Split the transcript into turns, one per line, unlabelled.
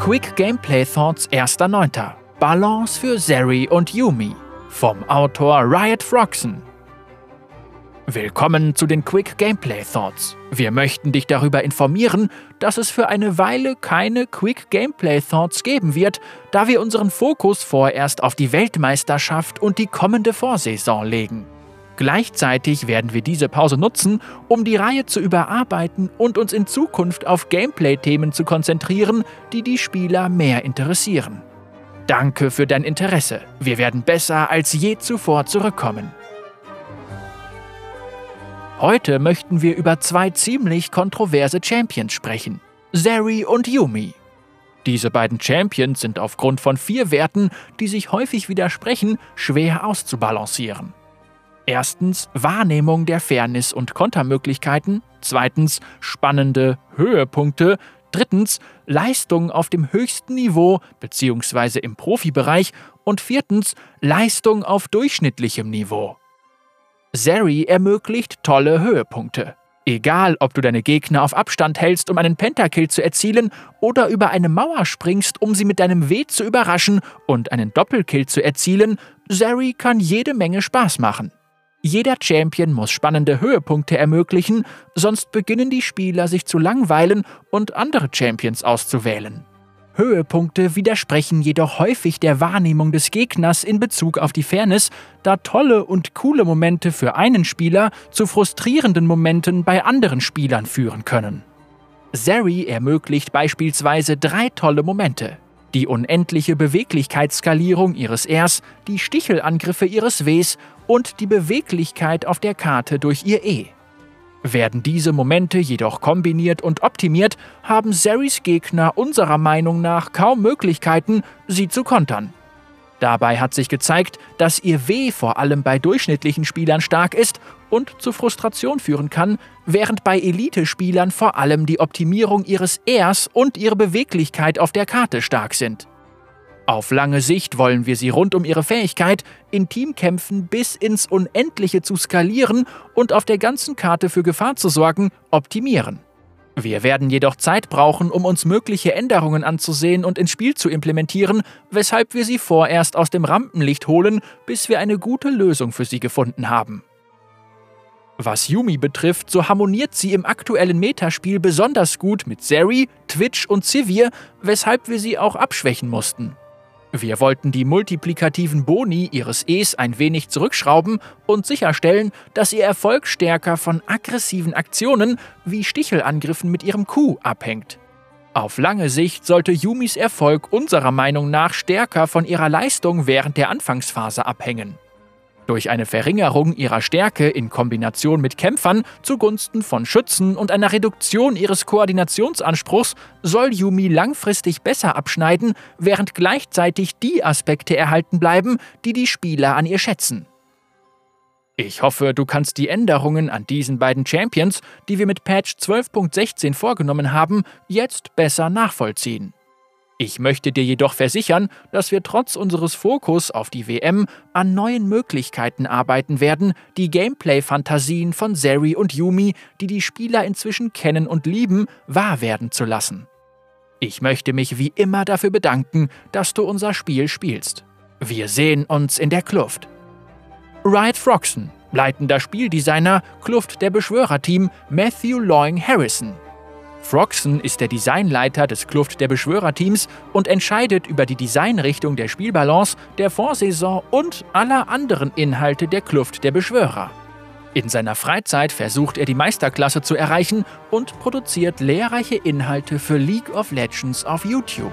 Quick Gameplay Thoughts 1.9. Balance für Zeri und Yumi. Vom Autor Riot Froxen. Willkommen zu den Quick Gameplay Thoughts. Wir möchten dich darüber informieren, dass es für eine Weile keine Quick Gameplay Thoughts geben wird, da wir unseren Fokus vorerst auf die Weltmeisterschaft und die kommende Vorsaison legen. Gleichzeitig werden wir diese Pause nutzen, um die Reihe zu überarbeiten und uns in Zukunft auf Gameplay-Themen zu konzentrieren, die die Spieler mehr interessieren. Danke für dein Interesse. Wir werden besser als je zuvor zurückkommen. Heute möchten wir über zwei ziemlich kontroverse Champions sprechen. Zeri und Yumi. Diese beiden Champions sind aufgrund von vier Werten, die sich häufig widersprechen, schwer auszubalancieren. Erstens Wahrnehmung der Fairness und Kontermöglichkeiten, zweitens spannende Höhepunkte, drittens Leistung auf dem höchsten Niveau bzw. im Profibereich und viertens Leistung auf durchschnittlichem Niveau. Zeri ermöglicht tolle Höhepunkte. Egal, ob du deine Gegner auf Abstand hältst, um einen Pentakill zu erzielen, oder über eine Mauer springst, um sie mit deinem W zu überraschen und einen Doppelkill zu erzielen, Zeri kann jede Menge Spaß machen. Jeder Champion muss spannende Höhepunkte ermöglichen, sonst beginnen die Spieler sich zu langweilen und andere Champions auszuwählen. Höhepunkte widersprechen jedoch häufig der Wahrnehmung des Gegners in Bezug auf die Fairness, da tolle und coole Momente für einen Spieler zu frustrierenden Momenten bei anderen Spielern führen können. Zeri ermöglicht beispielsweise drei tolle Momente die unendliche Beweglichkeitsskalierung ihres Rs, die Stichelangriffe ihres Ws und die Beweglichkeit auf der Karte durch ihr E. Werden diese Momente jedoch kombiniert und optimiert, haben Zeris Gegner unserer Meinung nach kaum Möglichkeiten, sie zu kontern. Dabei hat sich gezeigt, dass ihr W vor allem bei durchschnittlichen Spielern stark ist und zu Frustration führen kann, während bei Elite-Spielern vor allem die Optimierung ihres Rs und ihre Beweglichkeit auf der Karte stark sind. Auf lange Sicht wollen wir sie rund um ihre Fähigkeit, in Teamkämpfen bis ins Unendliche zu skalieren und auf der ganzen Karte für Gefahr zu sorgen, optimieren. Wir werden jedoch Zeit brauchen, um uns mögliche Änderungen anzusehen und ins Spiel zu implementieren, weshalb wir sie vorerst aus dem Rampenlicht holen, bis wir eine gute Lösung für sie gefunden haben. Was Yumi betrifft, so harmoniert sie im aktuellen Metaspiel besonders gut mit Zeri, Twitch und Sivir, weshalb wir sie auch abschwächen mussten. Wir wollten die multiplikativen Boni ihres Es ein wenig zurückschrauben und sicherstellen, dass ihr Erfolg stärker von aggressiven Aktionen wie Stichelangriffen mit ihrem Q abhängt. Auf lange Sicht sollte Yumis Erfolg unserer Meinung nach stärker von ihrer Leistung während der Anfangsphase abhängen. Durch eine Verringerung ihrer Stärke in Kombination mit Kämpfern zugunsten von Schützen und einer Reduktion ihres Koordinationsanspruchs soll Yumi langfristig besser abschneiden, während gleichzeitig die Aspekte erhalten bleiben, die die Spieler an ihr schätzen. Ich hoffe, du kannst die Änderungen an diesen beiden Champions, die wir mit Patch 12.16 vorgenommen haben, jetzt besser nachvollziehen. Ich möchte dir jedoch versichern, dass wir trotz unseres Fokus auf die WM an neuen Möglichkeiten arbeiten werden, die Gameplay-Fantasien von Zeri und Yumi, die die Spieler inzwischen kennen und lieben, wahr werden zu lassen. Ich möchte mich wie immer dafür bedanken, dass du unser Spiel spielst. Wir sehen uns in der Kluft. Riot Froxen, leitender Spieldesigner, Kluft der Beschwörerteam Matthew Loing Harrison. Froxen ist der Designleiter des Kluft der Beschwörerteams und entscheidet über die Designrichtung der Spielbalance, der Vorsaison und aller anderen Inhalte der Kluft der Beschwörer. In seiner Freizeit versucht er die Meisterklasse zu erreichen und produziert lehrreiche Inhalte für League of Legends auf YouTube.